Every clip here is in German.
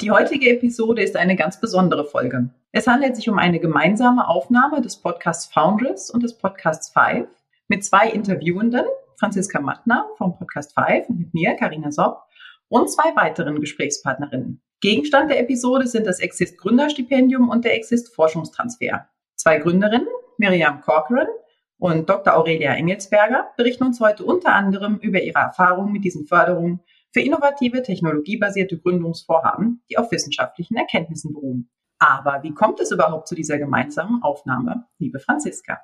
Die heutige Episode ist eine ganz besondere Folge. Es handelt sich um eine gemeinsame Aufnahme des Podcasts Foundress und des Podcasts Five mit zwei Interviewenden, Franziska Mattner vom Podcast Five und mit mir, Karina Sopp, und zwei weiteren Gesprächspartnerinnen. Gegenstand der Episode sind das Exist Gründerstipendium und der Exist Forschungstransfer. Zwei Gründerinnen, Miriam Corcoran und Dr. Aurelia Engelsberger, berichten uns heute unter anderem über ihre Erfahrungen mit diesen Förderungen für innovative, technologiebasierte Gründungsvorhaben, die auf wissenschaftlichen Erkenntnissen beruhen. Aber wie kommt es überhaupt zu dieser gemeinsamen Aufnahme, liebe Franziska?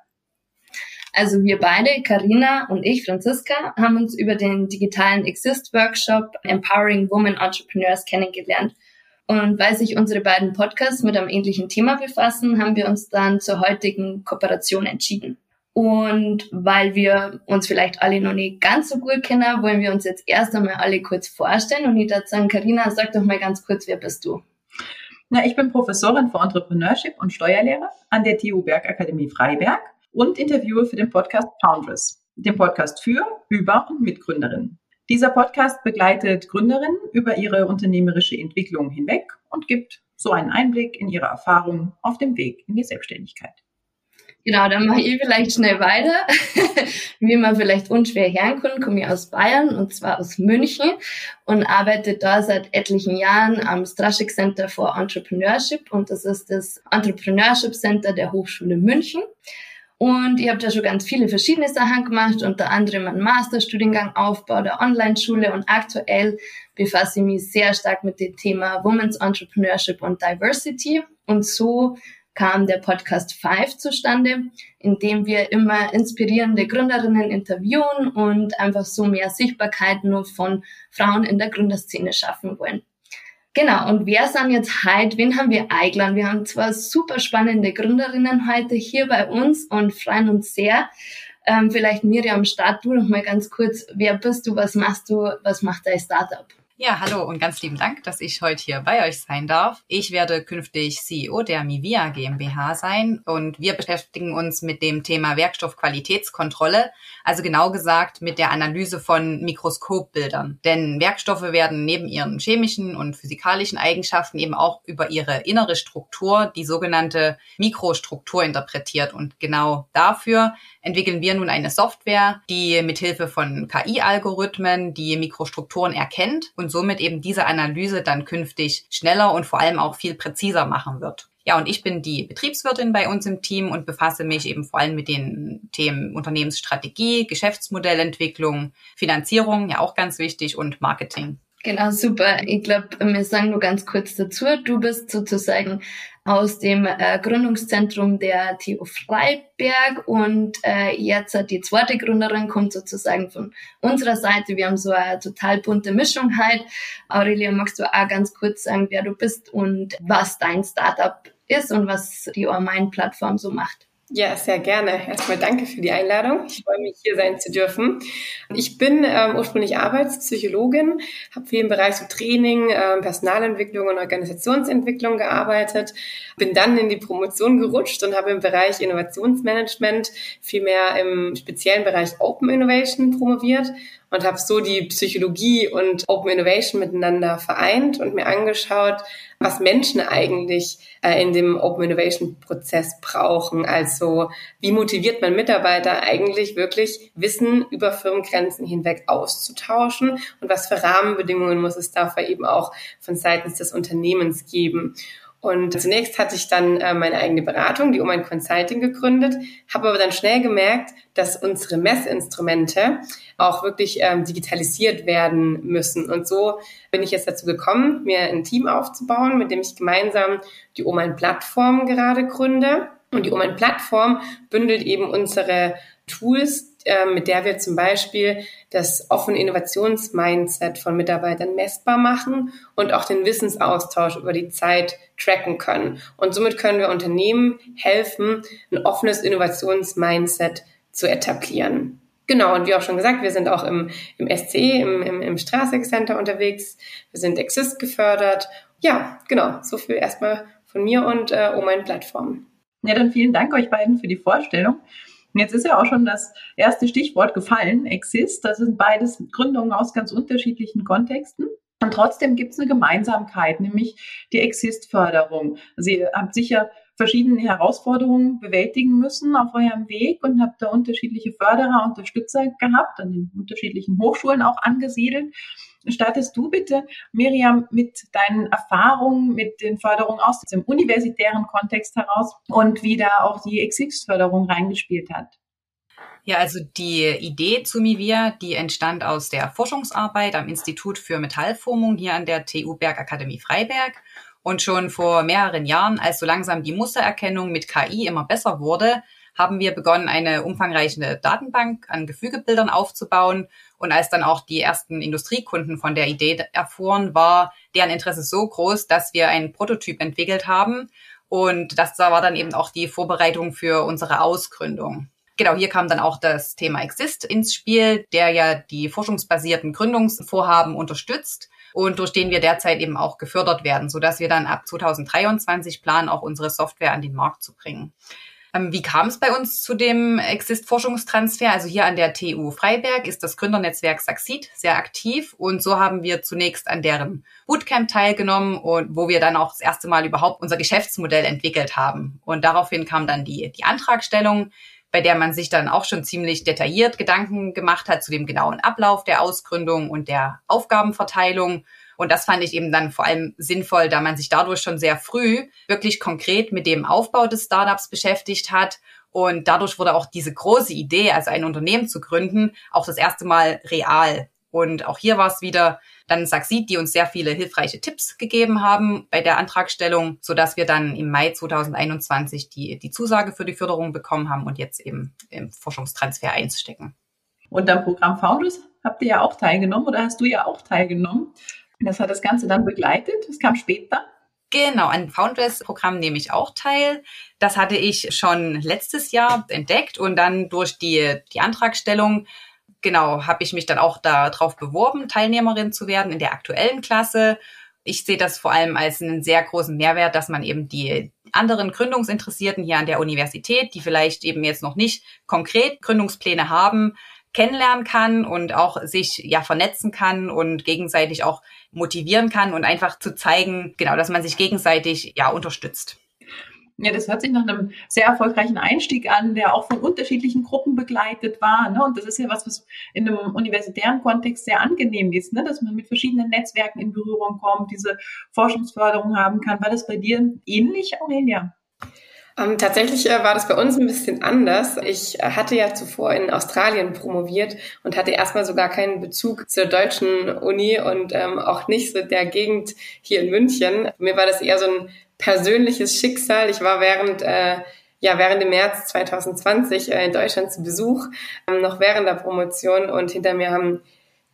Also wir beide, Karina und ich, Franziska, haben uns über den digitalen Exist-Workshop Empowering Women Entrepreneurs kennengelernt. Und weil sich unsere beiden Podcasts mit einem ähnlichen Thema befassen, haben wir uns dann zur heutigen Kooperation entschieden. Und weil wir uns vielleicht alle noch nicht ganz so gut kennen, wollen wir uns jetzt erst einmal alle kurz vorstellen. Und ich würde sagen, Karina, sag doch mal ganz kurz, wer bist du? Na, ich bin Professorin für Entrepreneurship und Steuerlehre an der TU Bergakademie Freiberg und interviewe für den Podcast Foundress, den Podcast für, über und mit Gründerinnen. Dieser Podcast begleitet Gründerinnen über ihre unternehmerische Entwicklung hinweg und gibt so einen Einblick in ihre Erfahrungen auf dem Weg in die Selbstständigkeit. Genau, dann mache ich vielleicht schnell weiter. Wie man vielleicht unschwer hören kann, komme ich aus Bayern und zwar aus München und arbeite da seit etlichen Jahren am Straschek Center for Entrepreneurship und das ist das Entrepreneurship Center der Hochschule München. Und ich habe da schon ganz viele verschiedene Sachen gemacht, unter anderem einen Masterstudiengang Aufbau der Online-Schule und aktuell befasse ich mich sehr stark mit dem Thema Women's Entrepreneurship und Diversity. Und so kam der Podcast Five zustande, in dem wir immer inspirierende Gründerinnen interviewen und einfach so mehr Sichtbarkeit nur von Frauen in der Gründerszene schaffen wollen. Genau, und wer sind jetzt heute, wen haben wir eingeladen? Wir haben zwar super spannende Gründerinnen heute hier bei uns und freuen uns sehr. Ähm, vielleicht Miriam, start du noch mal ganz kurz. Wer bist du? Was machst du? Was macht dein Startup? Ja, hallo und ganz lieben Dank, dass ich heute hier bei euch sein darf. Ich werde künftig CEO der Mivia GmbH sein und wir beschäftigen uns mit dem Thema Werkstoffqualitätskontrolle, also genau gesagt mit der Analyse von Mikroskopbildern. Denn Werkstoffe werden neben ihren chemischen und physikalischen Eigenschaften eben auch über ihre innere Struktur, die sogenannte Mikrostruktur interpretiert und genau dafür entwickeln wir nun eine Software, die mithilfe von KI-Algorithmen die Mikrostrukturen erkennt und somit eben diese Analyse dann künftig schneller und vor allem auch viel präziser machen wird. Ja, und ich bin die Betriebswirtin bei uns im Team und befasse mich eben vor allem mit den Themen Unternehmensstrategie, Geschäftsmodellentwicklung, Finanzierung, ja auch ganz wichtig, und Marketing. Genau, super. Ich glaube, wir sagen nur ganz kurz dazu. Du bist sozusagen aus dem äh, Gründungszentrum der TU Freiberg und äh, jetzt die zweite Gründerin kommt sozusagen von unserer Seite. Wir haben so eine total bunte Mischung halt. Aurelia, magst du auch ganz kurz sagen, wer du bist und was dein Startup ist und was die Ormain-Plattform so macht? Ja, sehr gerne. Erstmal danke für die Einladung. Ich freue mich, hier sein zu dürfen. Ich bin ähm, ursprünglich Arbeitspsychologin, habe viel im Bereich so Training, äh, Personalentwicklung und Organisationsentwicklung gearbeitet, bin dann in die Promotion gerutscht und habe im Bereich Innovationsmanagement vielmehr im speziellen Bereich Open Innovation promoviert und habe so die Psychologie und Open Innovation miteinander vereint und mir angeschaut, was Menschen eigentlich äh, in dem Open Innovation Prozess brauchen. Also wie motiviert man Mitarbeiter eigentlich wirklich Wissen über Firmengrenzen hinweg auszutauschen und was für Rahmenbedingungen muss es dafür eben auch von seitens des Unternehmens geben. Und zunächst hatte ich dann äh, meine eigene Beratung, die ein Consulting gegründet, habe aber dann schnell gemerkt, dass unsere Messinstrumente auch wirklich ähm, digitalisiert werden müssen. Und so bin ich jetzt dazu gekommen, mir ein Team aufzubauen, mit dem ich gemeinsam die Oman-Plattform gerade gründe. Und die Oman-Plattform bündelt eben unsere Tools mit der wir zum Beispiel das offene Innovationsmindset von Mitarbeitern messbar machen und auch den Wissensaustausch über die Zeit tracken können. Und somit können wir Unternehmen helfen, ein offenes Innovationsmindset zu etablieren. Genau, und wie auch schon gesagt, wir sind auch im, im SCE, im, im, im Straßig Center unterwegs. Wir sind Exist gefördert. Ja, genau, so viel erstmal von mir und äh, um meine Plattform. Ja, dann vielen Dank euch beiden für die Vorstellung. Und jetzt ist ja auch schon das erste Stichwort gefallen, Exist. Das sind beides Gründungen aus ganz unterschiedlichen Kontexten. Und trotzdem gibt es eine Gemeinsamkeit, nämlich die Exist-Förderung. Sie haben sicher verschiedene Herausforderungen bewältigen müssen auf eurem Weg und habt da unterschiedliche Förderer, Unterstützer gehabt, an den unterschiedlichen Hochschulen auch angesiedelt. Startest du bitte, Miriam, mit deinen Erfahrungen mit den Förderungen aus dem universitären Kontext heraus und wie da auch die Exist-Förderung reingespielt hat? Ja, also die Idee zu Mivia, die entstand aus der Forschungsarbeit am Institut für Metallformung hier an der TU Bergakademie Freiberg. Und schon vor mehreren Jahren, als so langsam die Mustererkennung mit KI immer besser wurde, haben wir begonnen, eine umfangreiche Datenbank an Gefügebildern aufzubauen. Und als dann auch die ersten Industriekunden von der Idee erfuhren, war deren Interesse so groß, dass wir einen Prototyp entwickelt haben. Und das war dann eben auch die Vorbereitung für unsere Ausgründung. Genau, hier kam dann auch das Thema Exist ins Spiel, der ja die forschungsbasierten Gründungsvorhaben unterstützt und durch den wir derzeit eben auch gefördert werden, sodass wir dann ab 2023 planen, auch unsere Software an den Markt zu bringen. Ähm, wie kam es bei uns zu dem Exist-Forschungstransfer? Also hier an der TU Freiberg ist das Gründernetzwerk Saxid sehr aktiv und so haben wir zunächst an deren Bootcamp teilgenommen und wo wir dann auch das erste Mal überhaupt unser Geschäftsmodell entwickelt haben. Und daraufhin kam dann die, die Antragstellung bei der man sich dann auch schon ziemlich detailliert Gedanken gemacht hat zu dem genauen Ablauf der Ausgründung und der Aufgabenverteilung. Und das fand ich eben dann vor allem sinnvoll, da man sich dadurch schon sehr früh wirklich konkret mit dem Aufbau des Startups beschäftigt hat. Und dadurch wurde auch diese große Idee, also ein Unternehmen zu gründen, auch das erste Mal real. Und auch hier war es wieder dann Saxid, die uns sehr viele hilfreiche Tipps gegeben haben bei der Antragstellung, so dass wir dann im Mai 2021 die, die Zusage für die Förderung bekommen haben und jetzt eben im Forschungstransfer einstecken. Und am Programm Founders habt ihr ja auch teilgenommen oder hast du ja auch teilgenommen. Das hat das Ganze dann begleitet. Das kam später. Genau, an Foundress-Programm nehme ich auch teil. Das hatte ich schon letztes Jahr entdeckt und dann durch die, die Antragstellung genau, habe ich mich dann auch darauf beworben, Teilnehmerin zu werden in der aktuellen Klasse. Ich sehe das vor allem als einen sehr großen Mehrwert, dass man eben die anderen Gründungsinteressierten hier an der Universität, die vielleicht eben jetzt noch nicht konkret Gründungspläne haben, kennenlernen kann und auch sich ja vernetzen kann und gegenseitig auch motivieren kann und einfach zu zeigen, genau, dass man sich gegenseitig ja unterstützt. Ja, das hört sich nach einem sehr erfolgreichen Einstieg an, der auch von unterschiedlichen Gruppen begleitet war. Ne? Und das ist ja was, was in einem universitären Kontext sehr angenehm ist, ne? dass man mit verschiedenen Netzwerken in Berührung kommt, diese Forschungsförderung haben kann. War das bei dir ähnlich, Aurelia? Ähm, tatsächlich äh, war das bei uns ein bisschen anders. Ich äh, hatte ja zuvor in Australien promoviert und hatte erstmal sogar keinen Bezug zur deutschen Uni und ähm, auch nicht so der Gegend hier in München. Mir war das eher so ein persönliches Schicksal. Ich war während äh, ja während dem März 2020 äh, in Deutschland zu Besuch, ähm, noch während der Promotion und hinter mir haben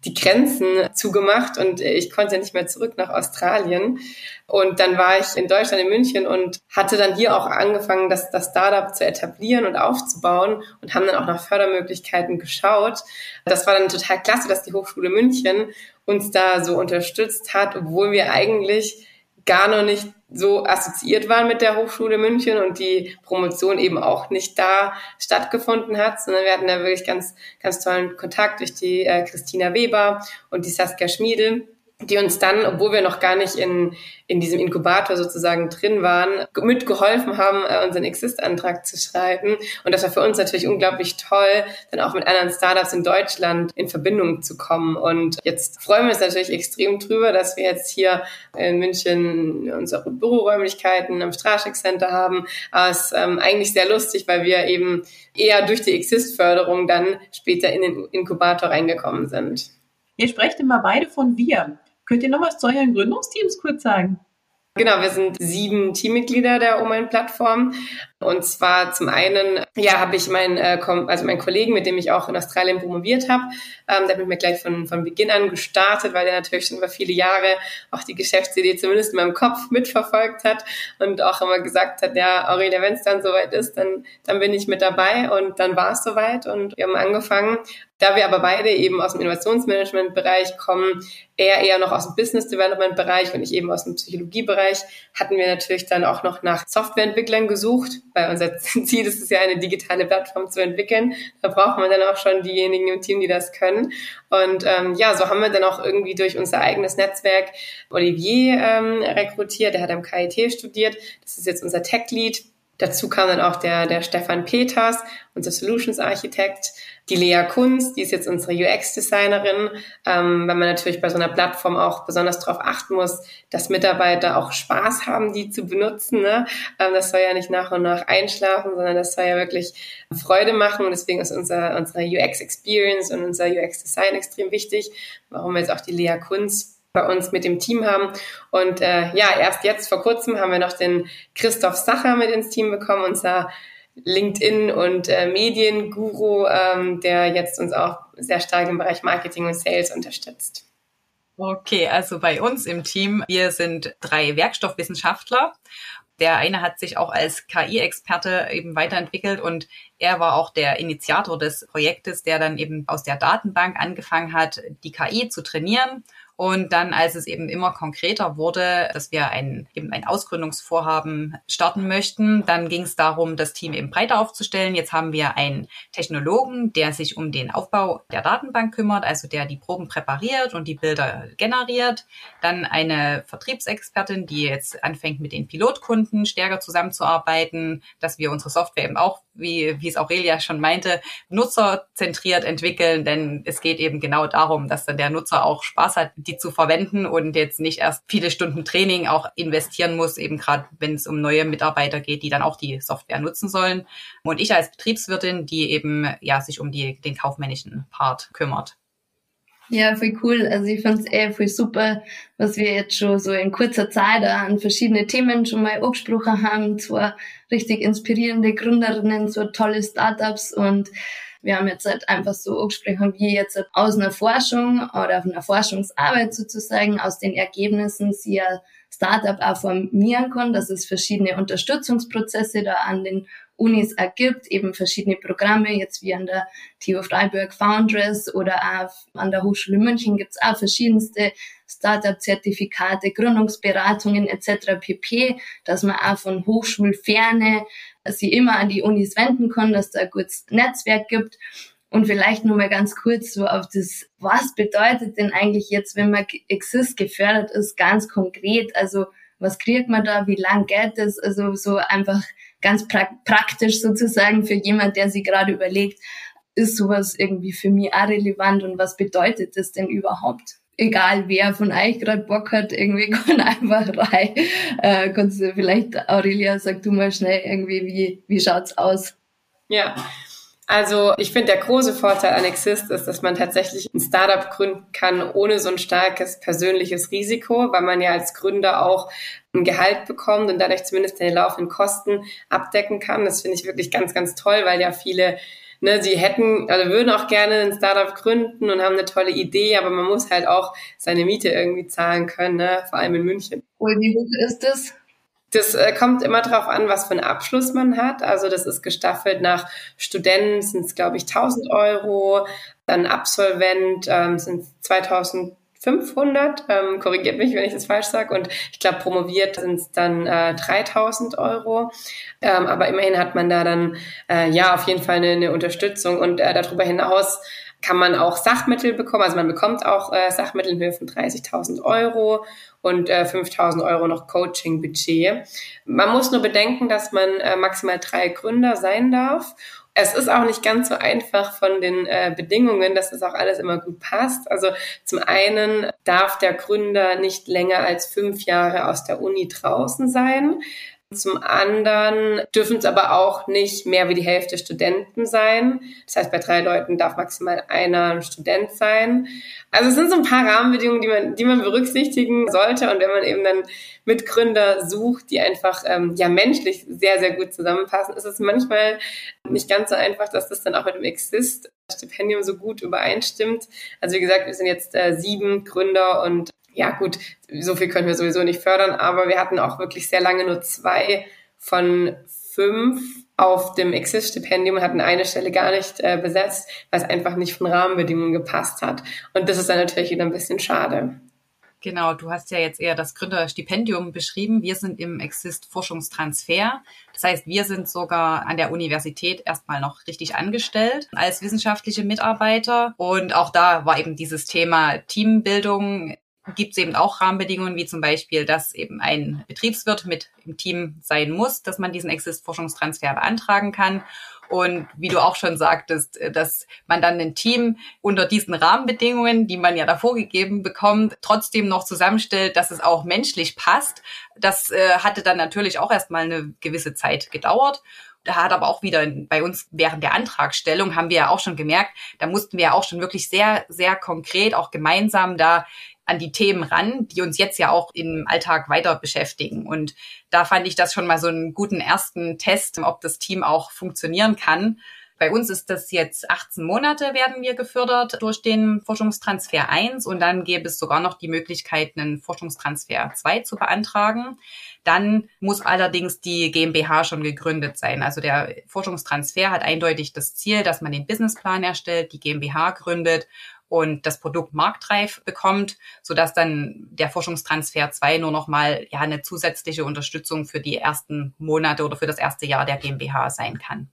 die Grenzen zugemacht und ich konnte nicht mehr zurück nach Australien. Und dann war ich in Deutschland, in München und hatte dann hier auch angefangen, das, das Startup zu etablieren und aufzubauen und haben dann auch nach Fördermöglichkeiten geschaut. Das war dann total klasse, dass die Hochschule München uns da so unterstützt hat, obwohl wir eigentlich gar noch nicht so assoziiert waren mit der Hochschule München und die Promotion eben auch nicht da stattgefunden hat, sondern wir hatten da wirklich ganz, ganz tollen Kontakt durch die äh, Christina Weber und die Saskia Schmiedel die uns dann, obwohl wir noch gar nicht in, in diesem Inkubator sozusagen drin waren, mitgeholfen haben, äh, unseren Exist-Antrag zu schreiben. Und das war für uns natürlich unglaublich toll, dann auch mit anderen Startups in Deutschland in Verbindung zu kommen. Und jetzt freuen wir uns natürlich extrem drüber, dass wir jetzt hier in München unsere Büroräumlichkeiten am Straschek Center haben. Aber es ist ähm, eigentlich sehr lustig, weil wir eben eher durch die Exist-Förderung dann später in den Inkubator reingekommen sind. Ihr sprecht immer beide von wir. Könnt ihr noch was zu euren Gründungsteams kurz sagen? Genau, wir sind sieben Teammitglieder der Omen-Plattform. Und zwar zum einen, ja, habe ich meinen, äh, also meinen Kollegen, mit dem ich auch in Australien promoviert habe, ähm, der hat mir gleich von, von Beginn an gestartet, weil der natürlich schon über viele Jahre auch die Geschäftsidee zumindest in meinem Kopf mitverfolgt hat und auch immer gesagt hat, ja, Aurelia, wenn es dann soweit ist, dann, dann bin ich mit dabei und dann war es soweit und wir haben angefangen. Da wir aber beide eben aus dem Innovationsmanagement-Bereich kommen, er eher noch aus dem Business Development-Bereich und ich eben aus dem Psychologie-Bereich, hatten wir natürlich dann auch noch nach Softwareentwicklern gesucht, weil unser Ziel ist es ja, eine digitale Plattform zu entwickeln. Da braucht man dann auch schon diejenigen im Team, die das können. Und ähm, ja, so haben wir dann auch irgendwie durch unser eigenes Netzwerk Olivier ähm, rekrutiert. Der hat am KIT studiert. Das ist jetzt unser Tech-Lead. Dazu kam dann auch der, der Stefan Peters, unser Solutions Architekt, die Lea Kunz, die ist jetzt unsere UX-Designerin, ähm, weil man natürlich bei so einer Plattform auch besonders darauf achten muss, dass Mitarbeiter auch Spaß haben, die zu benutzen. Ne? Ähm, das soll ja nicht nach und nach einschlafen, sondern das soll ja wirklich Freude machen und deswegen ist unser, unsere UX-Experience und unser UX-Design extrem wichtig, warum wir jetzt auch die Lea Kunz bei uns mit dem Team haben. Und äh, ja, erst jetzt vor kurzem haben wir noch den Christoph Sacher mit ins Team bekommen, unser LinkedIn und äh, Medienguru, ähm, der jetzt uns auch sehr stark im Bereich Marketing und Sales unterstützt. Okay, also bei uns im Team, wir sind drei Werkstoffwissenschaftler. Der eine hat sich auch als KI-Experte eben weiterentwickelt und er war auch der Initiator des Projektes, der dann eben aus der Datenbank angefangen hat, die KI zu trainieren und dann, als es eben immer konkreter wurde, dass wir ein, eben ein Ausgründungsvorhaben starten möchten, dann ging es darum, das Team eben breiter aufzustellen. Jetzt haben wir einen Technologen, der sich um den Aufbau der Datenbank kümmert, also der die Proben präpariert und die Bilder generiert. Dann eine Vertriebsexpertin, die jetzt anfängt, mit den Pilotkunden stärker zusammenzuarbeiten, dass wir unsere Software eben auch wie, wie es Aurelia schon meinte, nutzerzentriert entwickeln, denn es geht eben genau darum, dass dann der Nutzer auch Spaß hat, die zu verwenden und jetzt nicht erst viele Stunden Training auch investieren muss, eben gerade wenn es um neue Mitarbeiter geht, die dann auch die Software nutzen sollen. Und ich als Betriebswirtin, die eben ja sich um die, den kaufmännischen Part kümmert. Ja, voll cool. Also ich fand's eh voll super, was wir jetzt schon so in kurzer Zeit an verschiedene Themen schon mal angesprochen haben. Zwar richtig inspirierende Gründerinnen, so tolle Startups und wir haben jetzt halt einfach so angesprochen, wie jetzt aus einer Forschung oder auf einer Forschungsarbeit sozusagen, aus den Ergebnissen sie ein Startup auch formieren kann, dass es verschiedene Unterstützungsprozesse da an den Unis ergibt, eben verschiedene Programme, jetzt wie an der TU Freiburg Foundress oder auch an der Hochschule München gibt's auch verschiedenste Startup-Zertifikate, Gründungsberatungen etc. pp, dass man auch von Hochschulferne sie immer an die Unis wenden kann, dass da ein gutes Netzwerk gibt. Und vielleicht nur mal ganz kurz so auf das, was bedeutet denn eigentlich jetzt, wenn man Exist gefördert ist, ganz konkret? Also was kriegt man da, wie lang geht das? Also so einfach ganz pra praktisch sozusagen für jemand, der sich gerade überlegt, ist sowas irgendwie für mich auch relevant und was bedeutet das denn überhaupt? Egal wer von euch gerade Bock hat, irgendwie kann einfach rein. Äh, kannst du vielleicht, Aurelia, sag du mal schnell irgendwie, wie, wie schaut's aus? Ja, also ich finde, der große Vorteil an Exist ist, dass man tatsächlich ein Startup gründen kann ohne so ein starkes persönliches Risiko, weil man ja als Gründer auch ein Gehalt bekommt und dadurch zumindest den laufenden Kosten abdecken kann. Das finde ich wirklich ganz, ganz toll, weil ja viele Ne, sie hätten, also würden auch gerne ein Startup gründen und haben eine tolle Idee, aber man muss halt auch seine Miete irgendwie zahlen können, ne? vor allem in München. Und wie hoch ist das? Das äh, kommt immer darauf an, was für einen Abschluss man hat. Also das ist gestaffelt nach Studenten sind es, glaube ich, 1000 Euro, dann Absolvent ähm, sind 2500, ähm, korrigiert mich, wenn ich das falsch sage. Und ich glaube, promoviert sind es dann äh, 3000 Euro. Ähm, aber immerhin hat man da dann äh, ja auf jeden Fall eine, eine Unterstützung. Und äh, darüber hinaus kann man auch Sachmittel bekommen. Also man bekommt auch äh, Sachmittel in Höhe von 30.000 Euro und äh, 5.000 Euro noch Coaching-Budget. Man muss nur bedenken, dass man äh, maximal drei Gründer sein darf. Es ist auch nicht ganz so einfach von den äh, Bedingungen, dass das auch alles immer gut passt. Also zum einen darf der Gründer nicht länger als fünf Jahre aus der Uni draußen sein. Zum anderen dürfen es aber auch nicht mehr wie die Hälfte Studenten sein. Das heißt, bei drei Leuten darf maximal einer ein Student sein. Also es sind so ein paar Rahmenbedingungen, die man, die man berücksichtigen sollte. Und wenn man eben dann Mitgründer sucht, die einfach ähm, ja menschlich sehr, sehr gut zusammenpassen, ist es manchmal nicht ganz so einfach, dass das dann auch mit dem Exist-Stipendium so gut übereinstimmt. Also wie gesagt, wir sind jetzt äh, sieben Gründer und ja gut, so viel können wir sowieso nicht fördern, aber wir hatten auch wirklich sehr lange nur zwei von fünf auf dem Exist-Stipendium und hatten eine Stelle gar nicht äh, besetzt, weil es einfach nicht von Rahmenbedingungen gepasst hat. Und das ist dann natürlich wieder ein bisschen schade. Genau, du hast ja jetzt eher das Gründerstipendium beschrieben. Wir sind im Exist Forschungstransfer. Das heißt, wir sind sogar an der Universität erstmal noch richtig angestellt als wissenschaftliche Mitarbeiter. Und auch da war eben dieses Thema Teambildung gibt es eben auch Rahmenbedingungen, wie zum Beispiel, dass eben ein Betriebswirt mit im Team sein muss, dass man diesen Exist-Forschungstransfer beantragen kann. Und wie du auch schon sagtest, äh, dass man dann ein Team unter diesen Rahmenbedingungen, die man ja davor gegeben bekommt, trotzdem noch zusammenstellt, dass es auch menschlich passt. Das äh, hatte dann natürlich auch erstmal eine gewisse Zeit gedauert. Hat aber auch wieder bei uns während der Antragstellung haben wir ja auch schon gemerkt, da mussten wir ja auch schon wirklich sehr, sehr konkret auch gemeinsam da an die Themen ran, die uns jetzt ja auch im Alltag weiter beschäftigen. Und da fand ich das schon mal so einen guten ersten Test, ob das Team auch funktionieren kann. Bei uns ist das jetzt 18 Monate werden wir gefördert durch den Forschungstransfer 1 und dann gäbe es sogar noch die Möglichkeit, einen Forschungstransfer 2 zu beantragen. Dann muss allerdings die GmbH schon gegründet sein. Also der Forschungstransfer hat eindeutig das Ziel, dass man den Businessplan erstellt, die GmbH gründet und das Produkt marktreif bekommt, sodass dann der Forschungstransfer 2 nur noch mal ja eine zusätzliche Unterstützung für die ersten Monate oder für das erste Jahr der GmbH sein kann.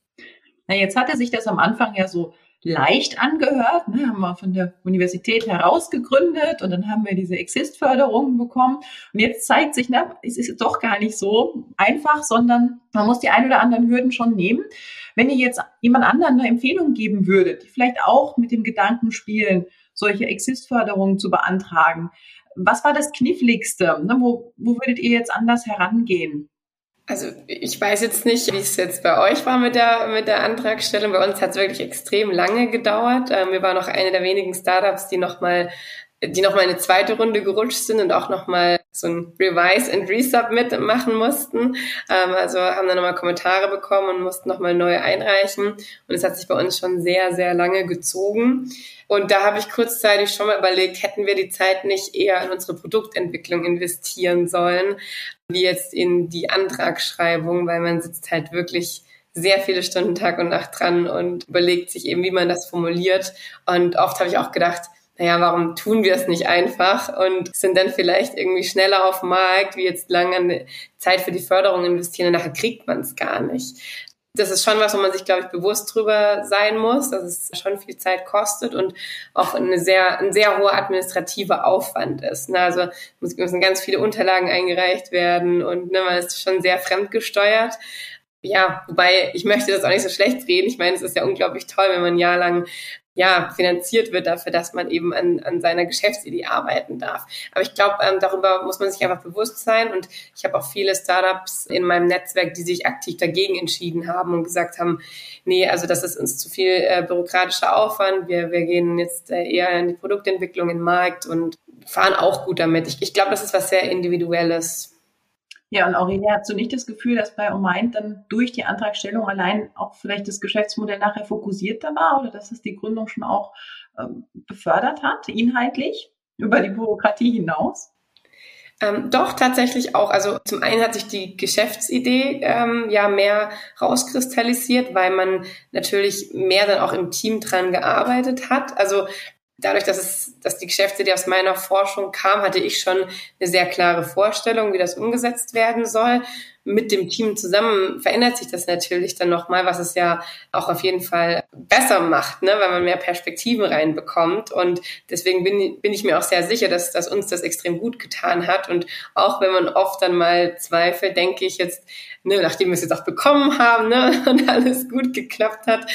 Na, jetzt hatte sich das am Anfang ja so leicht angehört. Ne, haben wir von der Universität heraus gegründet und dann haben wir diese Exist-Förderung bekommen. Und jetzt zeigt sich, ne, es ist doch gar nicht so einfach, sondern man muss die ein oder anderen Hürden schon nehmen. Wenn ihr jetzt jemand anderen eine Empfehlung geben würdet, die vielleicht auch mit dem Gedanken spielen, solche Exist-Förderungen zu beantragen, was war das Kniffligste? Ne? Wo, wo würdet ihr jetzt anders herangehen? Also ich weiß jetzt nicht, wie es jetzt bei euch war mit der, mit der Antragstellung. Bei uns hat es wirklich extrem lange gedauert. Ähm, wir waren noch eine der wenigen Startups, die nochmal die noch mal eine zweite Runde gerutscht sind und auch noch mal so ein Revise and Resubmit machen mussten. Ähm, also haben dann nochmal Kommentare bekommen und mussten nochmal neu einreichen. Und es hat sich bei uns schon sehr, sehr lange gezogen. Und da habe ich kurzzeitig schon mal überlegt, hätten wir die Zeit nicht eher in unsere Produktentwicklung investieren sollen, wie jetzt in die Antragsschreibung, weil man sitzt halt wirklich sehr viele Stunden Tag und Nacht dran und überlegt sich eben, wie man das formuliert. Und oft habe ich auch gedacht, naja, warum tun wir es nicht einfach und sind dann vielleicht irgendwie schneller auf dem Markt, wie jetzt lange Zeit für die Förderung investieren und nachher kriegt man es gar nicht. Das ist schon was, wo man sich, glaube ich, bewusst drüber sein muss, dass es schon viel Zeit kostet und auch eine sehr, ein sehr hoher administrativer Aufwand ist. Ne? Also müssen ganz viele Unterlagen eingereicht werden und ne, man ist schon sehr fremdgesteuert ja, wobei ich möchte das auch nicht so schlecht reden. Ich meine, es ist ja unglaublich toll, wenn man ein Jahr lang ja, finanziert wird dafür, dass man eben an, an seiner Geschäftsidee arbeiten darf. Aber ich glaube, ähm, darüber muss man sich einfach bewusst sein. Und ich habe auch viele Startups in meinem Netzwerk, die sich aktiv dagegen entschieden haben und gesagt haben, nee, also das ist uns zu viel äh, bürokratischer Aufwand. Wir, wir gehen jetzt äh, eher in die Produktentwicklung, in den Markt und fahren auch gut damit. Ich, ich glaube, das ist was sehr Individuelles. Ja, und Aurelia, hast du nicht das Gefühl, dass bei Omind dann durch die Antragstellung allein auch vielleicht das Geschäftsmodell nachher fokussierter war oder dass es die Gründung schon auch ähm, befördert hat, inhaltlich, über die Bürokratie hinaus? Ähm, doch, tatsächlich auch. Also zum einen hat sich die Geschäftsidee ähm, ja mehr rauskristallisiert, weil man natürlich mehr dann auch im Team dran gearbeitet hat. Also dadurch, dass es, dass die Geschäftsidee aus meiner Forschung kam, hatte ich schon eine sehr klare Vorstellung, wie das umgesetzt werden soll. Mit dem Team zusammen verändert sich das natürlich dann nochmal, was es ja auch auf jeden Fall besser macht, ne, weil man mehr Perspektiven reinbekommt. Und deswegen bin, bin ich mir auch sehr sicher, dass, dass uns das extrem gut getan hat. Und auch wenn man oft dann mal zweifelt, denke ich jetzt, ne, nachdem wir es jetzt auch bekommen haben ne, und alles gut geklappt hat,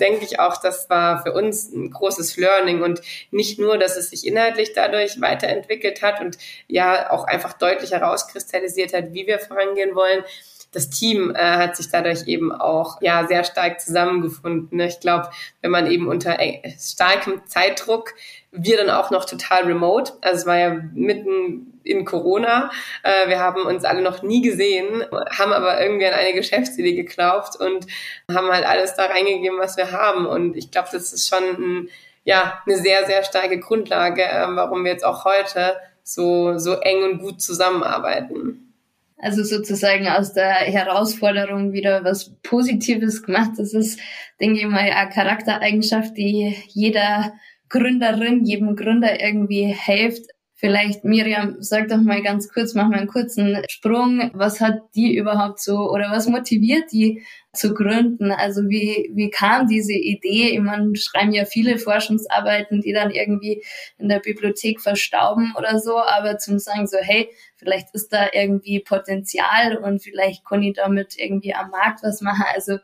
denke ich auch, das war für uns ein großes Learning und nicht nur, dass es sich inhaltlich dadurch weiterentwickelt hat und ja auch einfach deutlich herauskristallisiert hat, wie wir vorangehen wollen, das Team äh, hat sich dadurch eben auch ja sehr stark zusammengefunden. Ich glaube, wenn man eben unter starkem Zeitdruck wir dann auch noch total remote. Also es war ja mitten in Corona. Äh, wir haben uns alle noch nie gesehen, haben aber irgendwie an eine Geschäftsidee geglaubt und haben halt alles da reingegeben, was wir haben. Und ich glaube, das ist schon ein, ja, eine sehr, sehr starke Grundlage, äh, warum wir jetzt auch heute so, so eng und gut zusammenarbeiten. Also sozusagen aus der Herausforderung wieder was Positives gemacht. Das ist, denke ich mal, eine Charaktereigenschaft, die jeder Gründerin, jedem Gründer irgendwie hilft. Vielleicht, Miriam, sag doch mal ganz kurz, mach mal einen kurzen Sprung. Was hat die überhaupt so oder was motiviert die zu gründen? Also wie, wie kam diese Idee? Ich meine, schreiben ja viele Forschungsarbeiten, die dann irgendwie in der Bibliothek verstauben oder so, aber zum sagen so, hey, vielleicht ist da irgendwie Potenzial und vielleicht kann ich damit irgendwie am Markt was machen. Also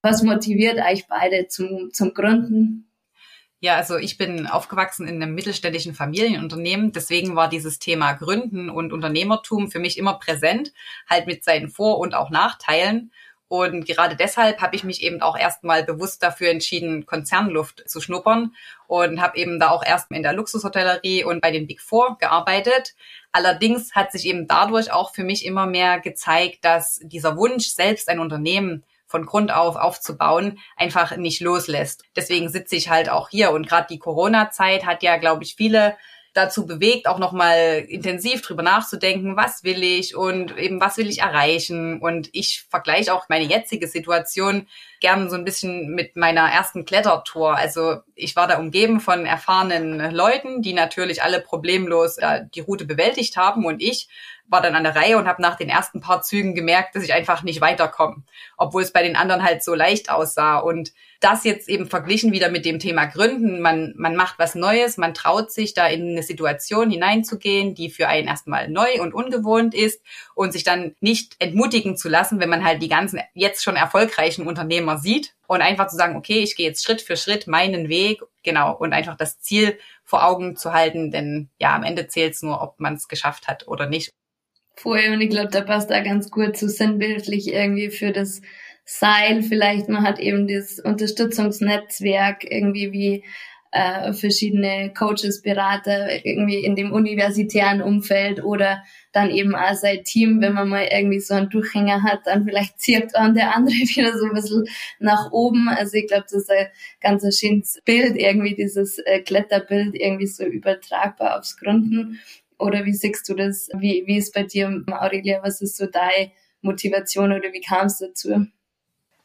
was motiviert euch beide zum, zum Gründen? Ja, also ich bin aufgewachsen in einem mittelständischen Familienunternehmen. Deswegen war dieses Thema Gründen und Unternehmertum für mich immer präsent, halt mit seinen Vor- und auch Nachteilen. Und gerade deshalb habe ich mich eben auch erstmal bewusst dafür entschieden, Konzernluft zu schnuppern und habe eben da auch erst in der Luxushotellerie und bei den Big Four gearbeitet. Allerdings hat sich eben dadurch auch für mich immer mehr gezeigt, dass dieser Wunsch, selbst ein Unternehmen von Grund auf aufzubauen, einfach nicht loslässt. Deswegen sitze ich halt auch hier und gerade die Corona-Zeit hat ja, glaube ich, viele dazu bewegt, auch nochmal intensiv drüber nachzudenken, was will ich und eben was will ich erreichen. Und ich vergleiche auch meine jetzige Situation gern so ein bisschen mit meiner ersten Klettertour. Also ich war da umgeben von erfahrenen Leuten, die natürlich alle problemlos äh, die Route bewältigt haben und ich war dann an der Reihe und habe nach den ersten paar Zügen gemerkt, dass ich einfach nicht weiterkomme, obwohl es bei den anderen halt so leicht aussah. Und das jetzt eben verglichen wieder mit dem Thema Gründen, man, man macht was Neues, man traut sich da in eine Situation hineinzugehen, die für einen erstmal neu und ungewohnt ist und sich dann nicht entmutigen zu lassen, wenn man halt die ganzen jetzt schon erfolgreichen Unternehmer sieht und einfach zu sagen, okay, ich gehe jetzt Schritt für Schritt meinen Weg, genau, und einfach das Ziel vor Augen zu halten, denn ja, am Ende zählt es nur, ob man es geschafft hat oder nicht vorher und ich glaube, da passt da ganz gut so sinnbildlich irgendwie für das Seil. Vielleicht man hat eben das Unterstützungsnetzwerk irgendwie wie äh, verschiedene Coaches, Berater irgendwie in dem universitären Umfeld oder dann eben auch sein Team, wenn man mal irgendwie so einen Durchhänger hat, dann vielleicht zirkt an der andere wieder so ein bisschen nach oben. Also ich glaube, das ist ein ganz schönes Bild, irgendwie dieses äh, Kletterbild irgendwie so übertragbar aufs Gründen. Oder wie siehst du das? Wie, wie ist bei dir, Aurelia? Was ist so deine Motivation oder wie kam es dazu?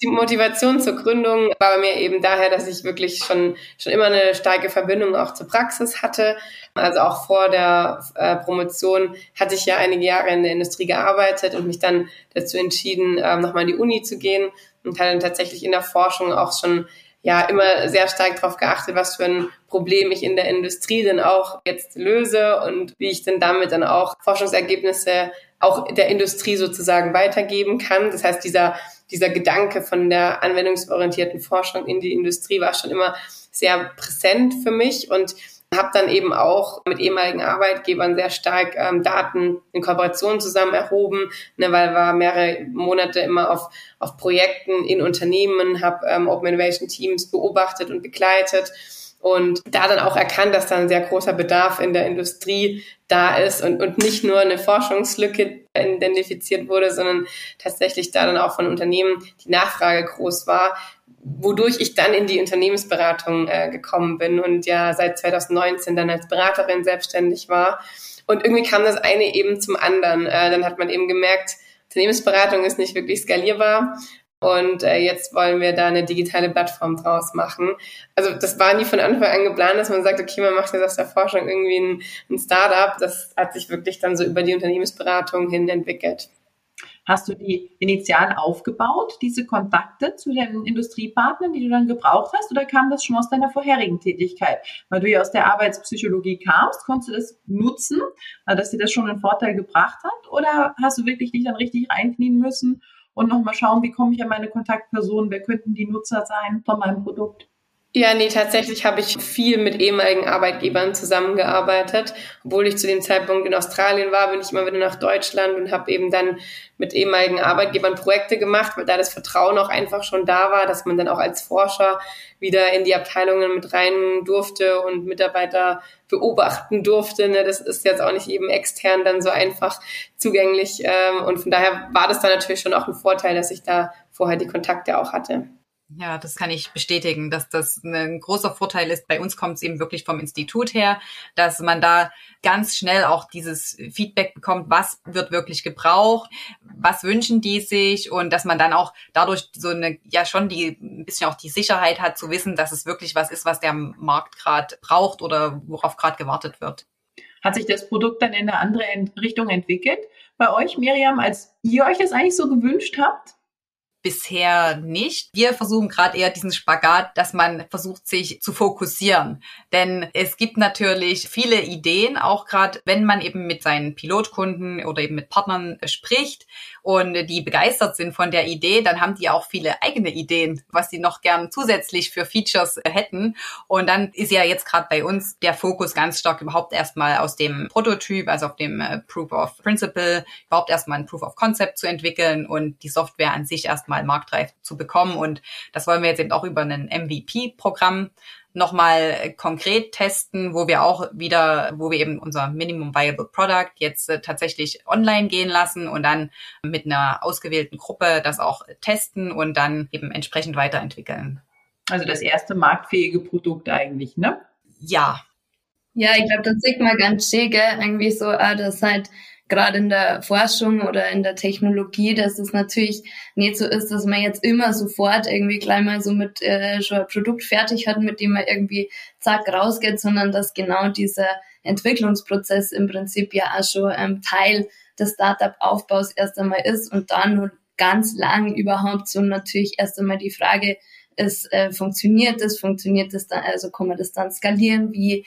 Die Motivation zur Gründung war bei mir eben daher, dass ich wirklich schon, schon immer eine starke Verbindung auch zur Praxis hatte. Also auch vor der äh, Promotion hatte ich ja einige Jahre in der Industrie gearbeitet und mich dann dazu entschieden, ähm, nochmal in die Uni zu gehen und hatte dann tatsächlich in der Forschung auch schon ja immer sehr stark darauf geachtet, was für ein Problem ich in der Industrie denn auch jetzt löse und wie ich denn damit dann auch Forschungsergebnisse auch der Industrie sozusagen weitergeben kann. Das heißt, dieser, dieser Gedanke von der anwendungsorientierten Forschung in die Industrie war schon immer sehr präsent für mich und habe dann eben auch mit ehemaligen Arbeitgebern sehr stark ähm, Daten in Kooperation zusammen erhoben, ne, weil war mehrere Monate immer auf, auf Projekten in Unternehmen, habe ähm, Open Innovation Teams beobachtet und begleitet und da dann auch erkannt, dass da ein sehr großer Bedarf in der Industrie da ist und, und nicht nur eine Forschungslücke identifiziert wurde, sondern tatsächlich da dann auch von Unternehmen die Nachfrage groß war, wodurch ich dann in die Unternehmensberatung äh, gekommen bin und ja seit 2019 dann als Beraterin selbstständig war. Und irgendwie kam das eine eben zum anderen. Äh, dann hat man eben gemerkt, Unternehmensberatung ist nicht wirklich skalierbar. Und äh, jetzt wollen wir da eine digitale Plattform draus machen. Also das war nie von Anfang an geplant, dass man sagt, okay, man macht jetzt aus der Forschung irgendwie ein, ein Startup. Das hat sich wirklich dann so über die Unternehmensberatung hin entwickelt. Hast du die initial aufgebaut, diese Kontakte zu den Industriepartnern, die du dann gebraucht hast, oder kam das schon aus deiner vorherigen Tätigkeit? Weil du ja aus der Arbeitspsychologie kamst, konntest du das nutzen, dass dir das schon einen Vorteil gebracht hat, oder hast du wirklich dich dann richtig reinknien müssen und nochmal schauen, wie komme ich an meine Kontaktpersonen, wer könnten die Nutzer sein von meinem Produkt? Ja, nee, tatsächlich habe ich viel mit ehemaligen Arbeitgebern zusammengearbeitet. Obwohl ich zu dem Zeitpunkt in Australien war, bin ich immer wieder nach Deutschland und habe eben dann mit ehemaligen Arbeitgebern Projekte gemacht, weil da das Vertrauen auch einfach schon da war, dass man dann auch als Forscher wieder in die Abteilungen mit rein durfte und Mitarbeiter beobachten durfte. Ne? Das ist jetzt auch nicht eben extern dann so einfach zugänglich. Ähm, und von daher war das dann natürlich schon auch ein Vorteil, dass ich da vorher die Kontakte auch hatte. Ja, das kann ich bestätigen, dass das ein großer Vorteil ist. Bei uns kommt es eben wirklich vom Institut her, dass man da ganz schnell auch dieses Feedback bekommt, was wird wirklich gebraucht, was wünschen die sich und dass man dann auch dadurch so eine, ja schon die, ein bisschen auch die Sicherheit hat zu wissen, dass es wirklich was ist, was der Markt gerade braucht oder worauf gerade gewartet wird. Hat sich das Produkt dann in eine andere Richtung entwickelt bei euch, Miriam, als ihr euch das eigentlich so gewünscht habt? Bisher nicht. Wir versuchen gerade eher diesen Spagat, dass man versucht, sich zu fokussieren. Denn es gibt natürlich viele Ideen, auch gerade wenn man eben mit seinen Pilotkunden oder eben mit Partnern spricht und die begeistert sind von der Idee, dann haben die auch viele eigene Ideen, was sie noch gern zusätzlich für Features hätten. Und dann ist ja jetzt gerade bei uns der Fokus ganz stark überhaupt erstmal aus dem Prototyp, also auf dem äh, Proof of Principle, überhaupt erstmal ein Proof of Concept zu entwickeln und die Software an sich erstmal marktreif zu bekommen. Und das wollen wir jetzt eben auch über ein MVP-Programm nochmal konkret testen, wo wir auch wieder, wo wir eben unser Minimum Viable Product jetzt äh, tatsächlich online gehen lassen und dann mit einer ausgewählten Gruppe das auch testen und dann eben entsprechend weiterentwickeln. Also das erste marktfähige Produkt eigentlich, ne? Ja. Ja, ich glaube, das sieht man ganz schön, gell? irgendwie so, ah, das halt gerade in der Forschung oder in der Technologie, dass es natürlich nicht so ist, dass man jetzt immer sofort irgendwie gleich mal so mit äh, schon ein Produkt fertig hat, mit dem man irgendwie zack rausgeht, sondern dass genau dieser Entwicklungsprozess im Prinzip ja auch schon ähm, Teil des Startup-Aufbaus erst einmal ist und dann nur ganz lang überhaupt so natürlich erst einmal die Frage ist, äh, funktioniert das, funktioniert das dann, also kann man das dann skalieren, wie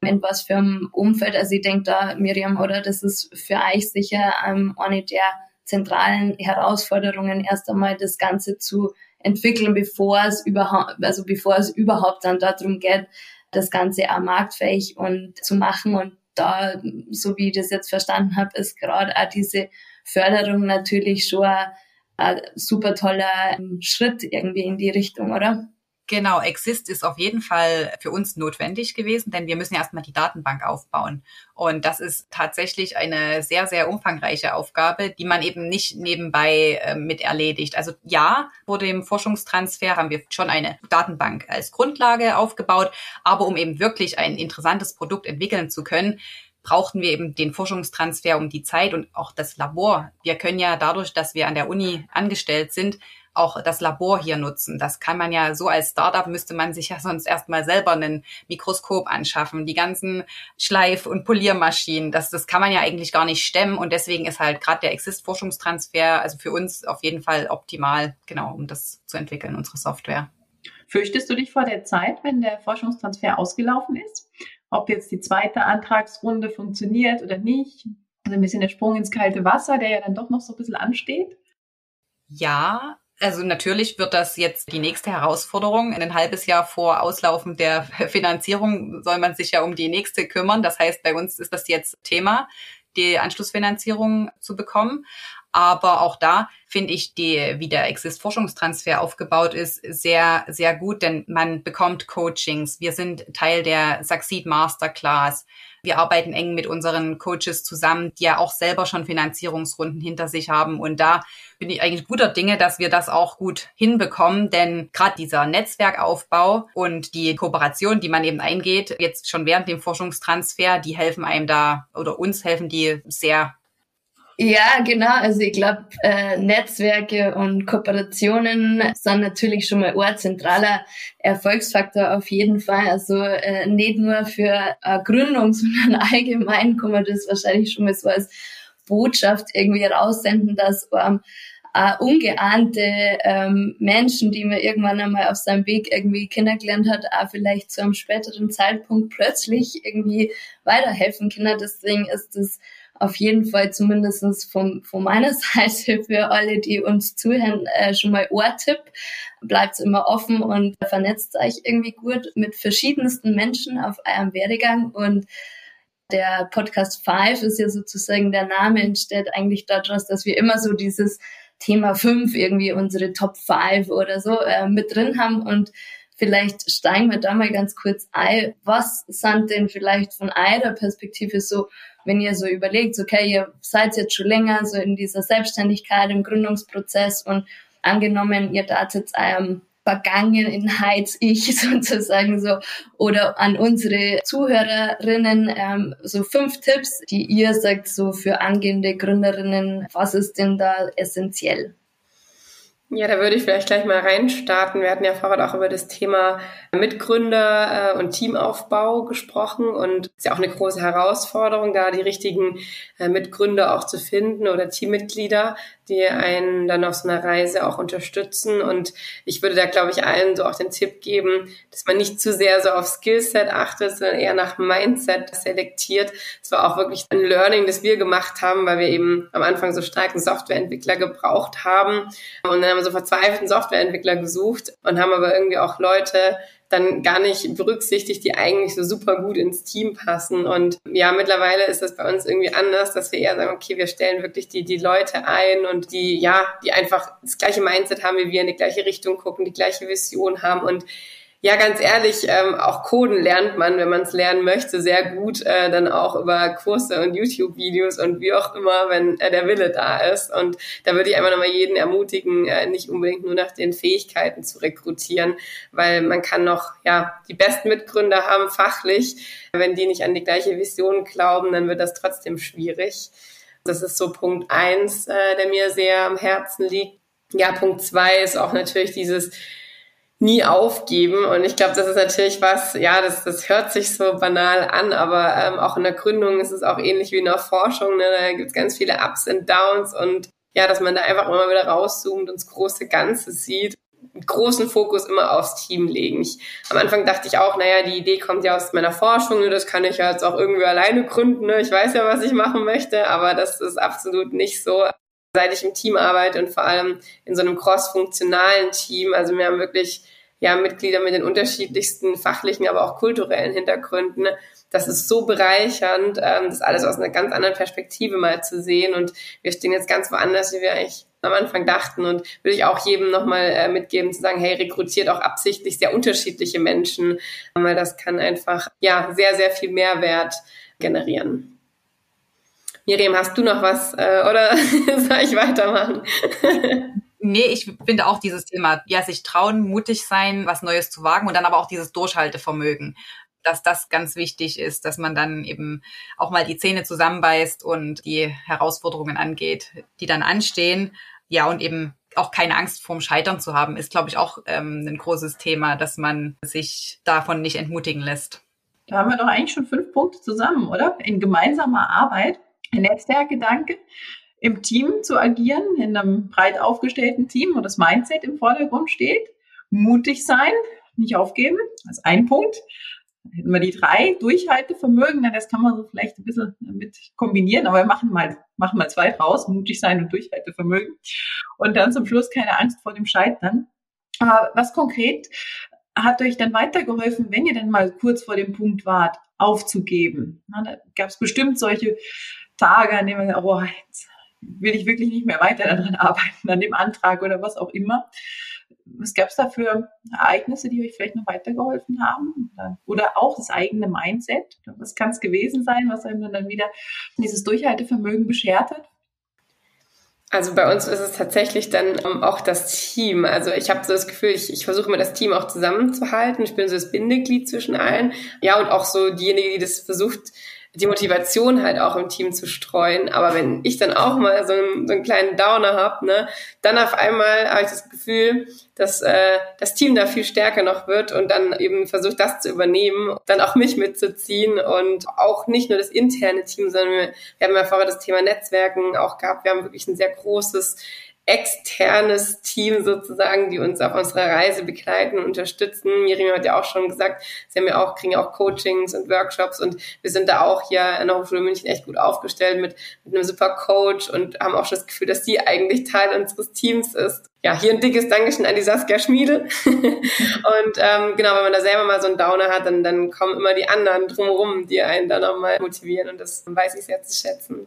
in was für einem Umfeld. Also ich denke da, Miriam, oder das ist für euch sicher ähm, eine der zentralen Herausforderungen, erst einmal das Ganze zu entwickeln, bevor es überhaupt, also bevor es überhaupt dann darum geht, das Ganze auch marktfähig und zu machen. Und da, so wie ich das jetzt verstanden habe, ist gerade auch diese Förderung natürlich schon ein, ein super toller ähm, Schritt irgendwie in die Richtung, oder? Genau, Exist ist auf jeden Fall für uns notwendig gewesen, denn wir müssen ja erstmal die Datenbank aufbauen. Und das ist tatsächlich eine sehr, sehr umfangreiche Aufgabe, die man eben nicht nebenbei äh, mit erledigt. Also ja, vor dem Forschungstransfer haben wir schon eine Datenbank als Grundlage aufgebaut, aber um eben wirklich ein interessantes Produkt entwickeln zu können, brauchten wir eben den Forschungstransfer um die Zeit und auch das Labor. Wir können ja dadurch, dass wir an der Uni angestellt sind, auch das Labor hier nutzen. Das kann man ja so als Startup müsste man sich ja sonst erstmal selber ein Mikroskop anschaffen, die ganzen Schleif- und Poliermaschinen. Das, das kann man ja eigentlich gar nicht stemmen und deswegen ist halt gerade der Exist-Forschungstransfer also für uns auf jeden Fall optimal, genau, um das zu entwickeln, unsere Software. Fürchtest du dich vor der Zeit, wenn der Forschungstransfer ausgelaufen ist? Ob jetzt die zweite Antragsrunde funktioniert oder nicht? Also ein bisschen der Sprung ins kalte Wasser, der ja dann doch noch so ein bisschen ansteht? Ja, also natürlich wird das jetzt die nächste Herausforderung. Ein halbes Jahr vor Auslaufen der Finanzierung soll man sich ja um die nächste kümmern. Das heißt, bei uns ist das jetzt Thema, die Anschlussfinanzierung zu bekommen. Aber auch da finde ich die, wie der Exist-Forschungstransfer aufgebaut ist, sehr, sehr gut, denn man bekommt Coachings. Wir sind Teil der Succeed Masterclass. Wir arbeiten eng mit unseren Coaches zusammen, die ja auch selber schon Finanzierungsrunden hinter sich haben. Und da bin ich eigentlich guter Dinge, dass wir das auch gut hinbekommen, denn gerade dieser Netzwerkaufbau und die Kooperation, die man eben eingeht, jetzt schon während dem Forschungstransfer, die helfen einem da oder uns helfen die sehr ja, genau. Also ich glaube, äh, Netzwerke und Kooperationen sind natürlich schon mal ein zentraler Erfolgsfaktor auf jeden Fall. Also äh, nicht nur für äh, Gründung, sondern allgemein kann man das wahrscheinlich schon mal so als Botschaft irgendwie raussenden, dass ähm, äh, ungeahnte ähm, Menschen, die man irgendwann einmal auf seinem Weg irgendwie kennengelernt hat, auch vielleicht zu einem späteren Zeitpunkt plötzlich irgendwie weiterhelfen können. Deswegen ist das auf jeden Fall zumindestens von, von meiner Seite für alle, die uns zuhören, äh, schon mal Ohrtipp. Bleibt immer offen und vernetzt euch irgendwie gut mit verschiedensten Menschen auf eurem Werdegang und der Podcast 5 ist ja sozusagen, der Name entsteht eigentlich daraus, dass wir immer so dieses Thema 5 irgendwie unsere Top 5 oder so äh, mit drin haben und vielleicht steigen wir da mal ganz kurz ein. Was sind denn vielleicht von eurer Perspektive so, wenn ihr so überlegt, okay, ihr seid jetzt schon länger so in dieser Selbstständigkeit, im Gründungsprozess und angenommen, ihr datet eurem Vergangenheit-Ich sozusagen so oder an unsere Zuhörerinnen ähm, so fünf Tipps, die ihr sagt so für angehende Gründerinnen, was ist denn da essentiell? Ja, da würde ich vielleicht gleich mal reinstarten. Wir hatten ja vorher auch über das Thema Mitgründer äh, und Teamaufbau gesprochen und es ist ja auch eine große Herausforderung, da die richtigen äh, Mitgründer auch zu finden oder Teammitglieder, die einen dann auf so einer Reise auch unterstützen. Und ich würde da, glaube ich, allen so auch den Tipp geben, dass man nicht zu sehr so auf Skillset achtet, sondern eher nach Mindset selektiert. Das war auch wirklich ein Learning, das wir gemacht haben, weil wir eben am Anfang so starken Softwareentwickler gebraucht haben. Und dann haben so verzweifelten Softwareentwickler gesucht und haben aber irgendwie auch Leute, dann gar nicht berücksichtigt, die eigentlich so super gut ins Team passen. Und ja, mittlerweile ist das bei uns irgendwie anders, dass wir eher sagen, okay, wir stellen wirklich die, die Leute ein und die, ja, die einfach das gleiche Mindset haben wie wir, in die gleiche Richtung gucken, die gleiche Vision haben und ja, ganz ehrlich, ähm, auch Coden lernt man, wenn man es lernen möchte, sehr gut, äh, dann auch über Kurse und YouTube-Videos und wie auch immer, wenn äh, der Wille da ist. Und da würde ich einfach nochmal jeden ermutigen, äh, nicht unbedingt nur nach den Fähigkeiten zu rekrutieren, weil man kann noch, ja, die besten Mitgründer haben fachlich. Wenn die nicht an die gleiche Vision glauben, dann wird das trotzdem schwierig. Das ist so Punkt eins, äh, der mir sehr am Herzen liegt. Ja, Punkt zwei ist auch natürlich dieses, nie aufgeben. Und ich glaube, das ist natürlich was, ja, das, das hört sich so banal an, aber ähm, auch in der Gründung ist es auch ähnlich wie in der Forschung. Ne? Da gibt es ganz viele Ups und Downs und ja, dass man da einfach immer wieder rauszoomt und das große Ganze sieht. Großen Fokus immer aufs Team legen. Ich, am Anfang dachte ich auch, naja, die Idee kommt ja aus meiner Forschung, ne? das kann ich ja jetzt auch irgendwie alleine gründen. Ne? Ich weiß ja, was ich machen möchte, aber das ist absolut nicht so seit ich im Team arbeite und vor allem in so einem cross-funktionalen Team. Also wir haben wirklich ja Mitglieder mit den unterschiedlichsten fachlichen, aber auch kulturellen Hintergründen. Das ist so bereichernd, ähm, das alles aus einer ganz anderen Perspektive mal zu sehen. Und wir stehen jetzt ganz woanders, wie wir eigentlich am Anfang dachten. Und würde ich auch jedem nochmal äh, mitgeben, zu sagen, hey, rekrutiert auch absichtlich sehr unterschiedliche Menschen, weil das kann einfach ja sehr, sehr viel Mehrwert generieren. Miriam, hast du noch was äh, oder soll ich weitermachen? nee, ich finde auch dieses Thema, ja, sich trauen, mutig sein, was Neues zu wagen und dann aber auch dieses Durchhaltevermögen dass das ganz wichtig ist, dass man dann eben auch mal die Zähne zusammenbeißt und die Herausforderungen angeht, die dann anstehen. Ja, und eben auch keine Angst vorm Scheitern zu haben, ist, glaube ich, auch ähm, ein großes Thema, dass man sich davon nicht entmutigen lässt. Da haben wir doch eigentlich schon fünf Punkte zusammen, oder? In gemeinsamer Arbeit Netzwerkgedanke, im Team zu agieren, in einem breit aufgestellten Team, wo das Mindset im Vordergrund steht. Mutig sein, nicht aufgeben, ist ein Punkt. Dann hätten wir die drei, Durchhaltevermögen, das kann man so vielleicht ein bisschen mit kombinieren, aber wir machen mal, machen mal zwei draus, mutig sein und Durchhaltevermögen. Und dann zum Schluss keine Angst vor dem Scheitern. Aber was konkret hat euch dann weitergeholfen, wenn ihr dann mal kurz vor dem Punkt wart, aufzugeben? Na, da gab es bestimmt solche Tage, an denen man sagt, oh, jetzt will ich wirklich nicht mehr weiter daran arbeiten, an dem Antrag oder was auch immer. Was gab es da für Ereignisse, die euch vielleicht noch weitergeholfen haben? Oder auch das eigene Mindset? Was kann es gewesen sein, was einem dann wieder dieses Durchhaltevermögen beschert hat? Also bei uns ist es tatsächlich dann um, auch das Team. Also ich habe so das Gefühl, ich, ich versuche immer das Team auch zusammenzuhalten. Ich bin so das Bindeglied zwischen allen. Ja, und auch so diejenige, die das versucht, die Motivation halt auch im Team zu streuen. Aber wenn ich dann auch mal so einen, so einen kleinen Downer habe, ne, dann auf einmal habe ich das Gefühl, dass äh, das Team da viel stärker noch wird und dann eben versucht, das zu übernehmen, dann auch mich mitzuziehen und auch nicht nur das interne Team, sondern wir, wir haben ja vorher das Thema Netzwerken auch gehabt. Wir haben wirklich ein sehr großes externes Team sozusagen, die uns auf unserer Reise begleiten und unterstützen. Miriam hat ja auch schon gesagt, sie haben ja auch, kriegen ja auch Coachings und Workshops und wir sind da auch hier in der Hochschule München echt gut aufgestellt mit, mit einem super Coach und haben auch schon das Gefühl, dass sie eigentlich Teil unseres Teams ist. Ja, hier ein dickes Dankeschön an die Saskia Schmiede. und ähm, genau, wenn man da selber mal so einen Downer hat, dann, dann kommen immer die anderen drumherum, die einen dann nochmal motivieren und das weiß ich sehr zu schätzen.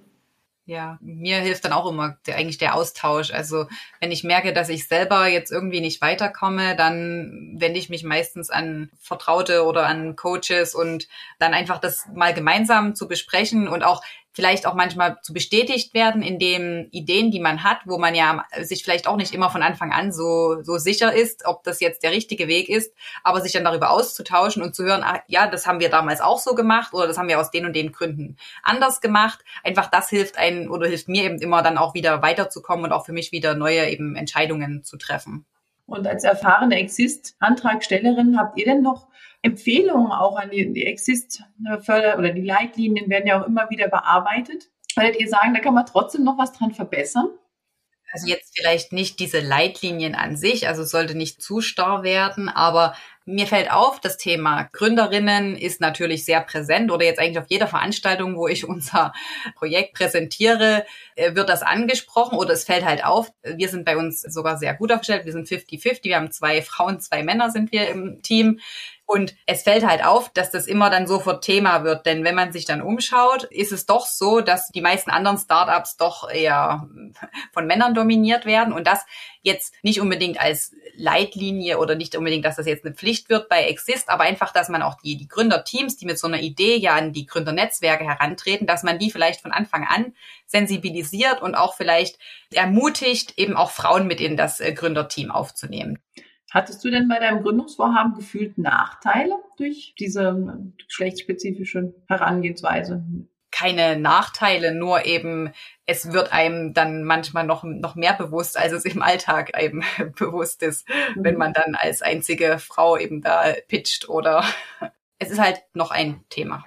Ja, mir hilft dann auch immer der, eigentlich der Austausch. Also wenn ich merke, dass ich selber jetzt irgendwie nicht weiterkomme, dann wende ich mich meistens an Vertraute oder an Coaches und dann einfach das mal gemeinsam zu besprechen und auch vielleicht auch manchmal zu bestätigt werden in den Ideen, die man hat, wo man ja sich vielleicht auch nicht immer von Anfang an so, so sicher ist, ob das jetzt der richtige Weg ist, aber sich dann darüber auszutauschen und zu hören, ah, ja, das haben wir damals auch so gemacht oder das haben wir aus den und den Gründen anders gemacht. Einfach das hilft einen oder hilft mir eben immer dann auch wieder weiterzukommen und auch für mich wieder neue eben Entscheidungen zu treffen. Und als erfahrene Exist-Antragstellerin habt ihr denn noch Empfehlungen auch an die, die Exist-Förder oder die Leitlinien werden ja auch immer wieder bearbeitet. Werdet ihr sagen, da kann man trotzdem noch was dran verbessern? Also jetzt vielleicht nicht diese Leitlinien an sich, also sollte nicht zu starr werden, aber mir fällt auf, das Thema Gründerinnen ist natürlich sehr präsent oder jetzt eigentlich auf jeder Veranstaltung, wo ich unser Projekt präsentiere, äh, wird das angesprochen oder es fällt halt auf. Wir sind bei uns sogar sehr gut aufgestellt. Wir sind 50-50. Wir haben zwei Frauen, zwei Männer sind wir im Team. Und es fällt halt auf, dass das immer dann sofort Thema wird. Denn wenn man sich dann umschaut, ist es doch so, dass die meisten anderen Startups doch eher von Männern dominiert werden. Und das jetzt nicht unbedingt als Leitlinie oder nicht unbedingt, dass das jetzt eine Pflicht wird bei Exist, aber einfach, dass man auch die, die Gründerteams, die mit so einer Idee ja an die Gründernetzwerke herantreten, dass man die vielleicht von Anfang an sensibilisiert und auch vielleicht ermutigt, eben auch Frauen mit in das äh, Gründerteam aufzunehmen. Hattest du denn bei deinem Gründungsvorhaben gefühlt Nachteile durch diese geschlechtsspezifische Herangehensweise? Keine Nachteile, nur eben es wird einem dann manchmal noch, noch mehr bewusst, als es im Alltag eben bewusst ist, mhm. wenn man dann als einzige Frau eben da pitcht oder es ist halt noch ein Thema.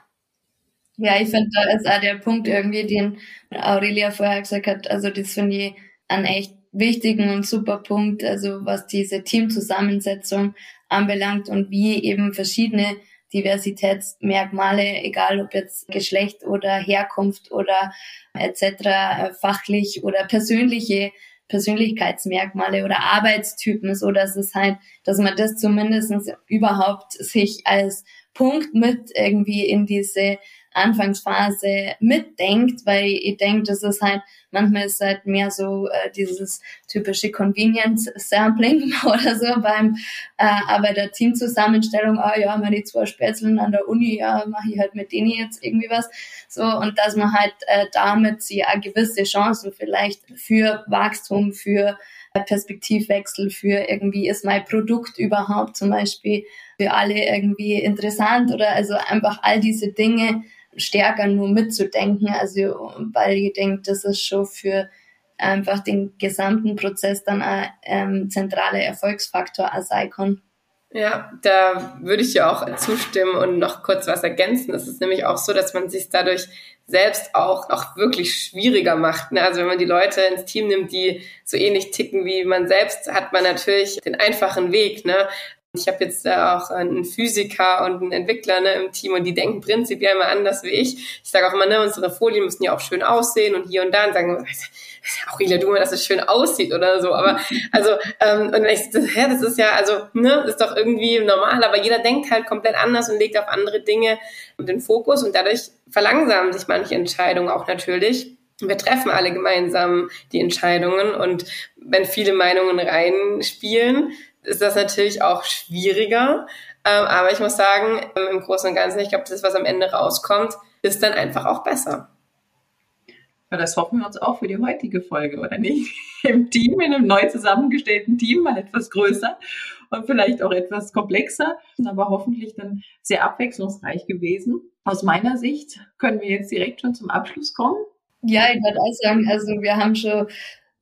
Ja, ich finde, da ist auch der Punkt irgendwie, den Aurelia vorher gesagt hat, also das finde ich einen echt wichtigen und super Punkt, also was diese Teamzusammensetzung anbelangt und wie eben verschiedene Diversitätsmerkmale, egal ob jetzt Geschlecht oder Herkunft oder etc., äh, fachlich oder persönliche Persönlichkeitsmerkmale oder Arbeitstypen, so dass es halt, dass man das zumindest überhaupt sich als Punkt mit irgendwie in diese Anfangsphase mitdenkt, weil ich denke, das ist halt, manchmal ist halt mehr so äh, dieses typische Convenience Sampling oder so beim äh, aber der Teamzusammenstellung, ah ja, meine zwei Spätzeln an der Uni, ja, mache ich halt mit denen jetzt irgendwie was. So, und dass man halt äh, damit sie auch gewisse Chancen vielleicht für Wachstum, für Perspektivwechsel für irgendwie ist mein Produkt überhaupt zum Beispiel für alle irgendwie interessant oder also einfach all diese Dinge stärker nur mitzudenken. Also, weil ich denke, das ist schon für einfach den gesamten Prozess dann ein ähm, zentraler Erfolgsfaktor als Icon. Ja, da würde ich dir auch zustimmen und noch kurz was ergänzen. Es ist nämlich auch so, dass man sich dadurch selbst auch, auch wirklich schwieriger macht. Ne? Also wenn man die Leute ins Team nimmt, die so ähnlich ticken wie man selbst, hat man natürlich den einfachen Weg. Ne? Ich habe jetzt auch einen Physiker und einen Entwickler ne, im Team und die denken prinzipiell immer anders wie ich. Ich sage auch immer, ne, unsere Folien müssen ja auch schön aussehen und hier und da und sagen, Aurelia, du mal, dass es schön aussieht oder so. Aber also, ähm, und ich, das, ja, das ist ja, also, ne, ist doch irgendwie normal, aber jeder denkt halt komplett anders und legt auf andere Dinge den Fokus und dadurch verlangsamen sich manche Entscheidungen auch natürlich. Wir treffen alle gemeinsam die Entscheidungen und wenn viele Meinungen reinspielen, ist das natürlich auch schwieriger. Ähm, aber ich muss sagen, ähm, im Großen und Ganzen, ich glaube, das, was am Ende rauskommt, ist dann einfach auch besser. Ja, das hoffen wir uns auch für die heutige Folge, oder nicht? Im Team, in einem neu zusammengestellten Team, mal etwas größer und vielleicht auch etwas komplexer, aber hoffentlich dann sehr abwechslungsreich gewesen. Aus meiner Sicht können wir jetzt direkt schon zum Abschluss kommen. Ja, ich würde auch sagen, also wir haben schon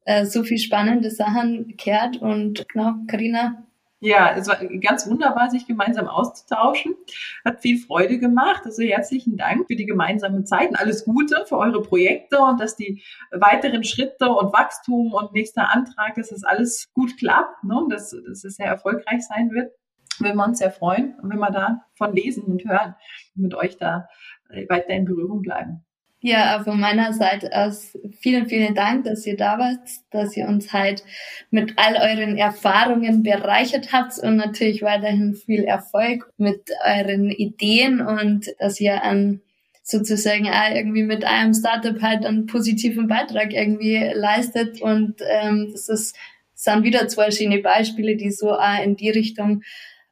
äh, so viel spannende Sachen gehört und genau, Karina, Ja, es war ganz wunderbar, sich gemeinsam auszutauschen. Hat viel Freude gemacht. Also herzlichen Dank für die gemeinsame Zeit und alles Gute für eure Projekte und dass die weiteren Schritte und Wachstum und nächster Antrag, dass das alles gut klappt, ne? dass, dass es sehr erfolgreich sein wird. Würden wir uns sehr freuen, wenn wir da von lesen und hören, mit euch da weiter in Berührung bleiben. Ja, von meiner Seite aus vielen, vielen Dank, dass ihr da wart, dass ihr uns halt mit all euren Erfahrungen bereichert habt und natürlich weiterhin viel Erfolg mit euren Ideen und dass ihr an sozusagen auch irgendwie mit einem Startup halt einen positiven Beitrag irgendwie leistet und ähm, das ist, sind wieder zwei schöne Beispiele, die so auch in die Richtung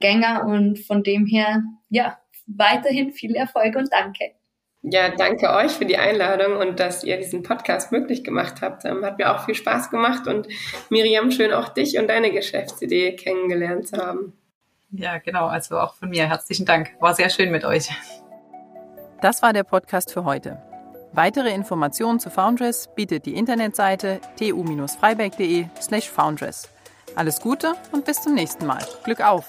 gänger und von dem her, ja, weiterhin viel Erfolg und danke. Ja, danke euch für die Einladung und dass ihr diesen Podcast möglich gemacht habt. Ähm, hat mir auch viel Spaß gemacht und Miriam, schön auch dich und deine Geschäftsidee kennengelernt zu haben. Ja, genau. Also auch von mir herzlichen Dank. War sehr schön mit euch. Das war der Podcast für heute. Weitere Informationen zu Foundress bietet die Internetseite tu-freiberg.de slash foundress. Alles Gute und bis zum nächsten Mal. Glück auf!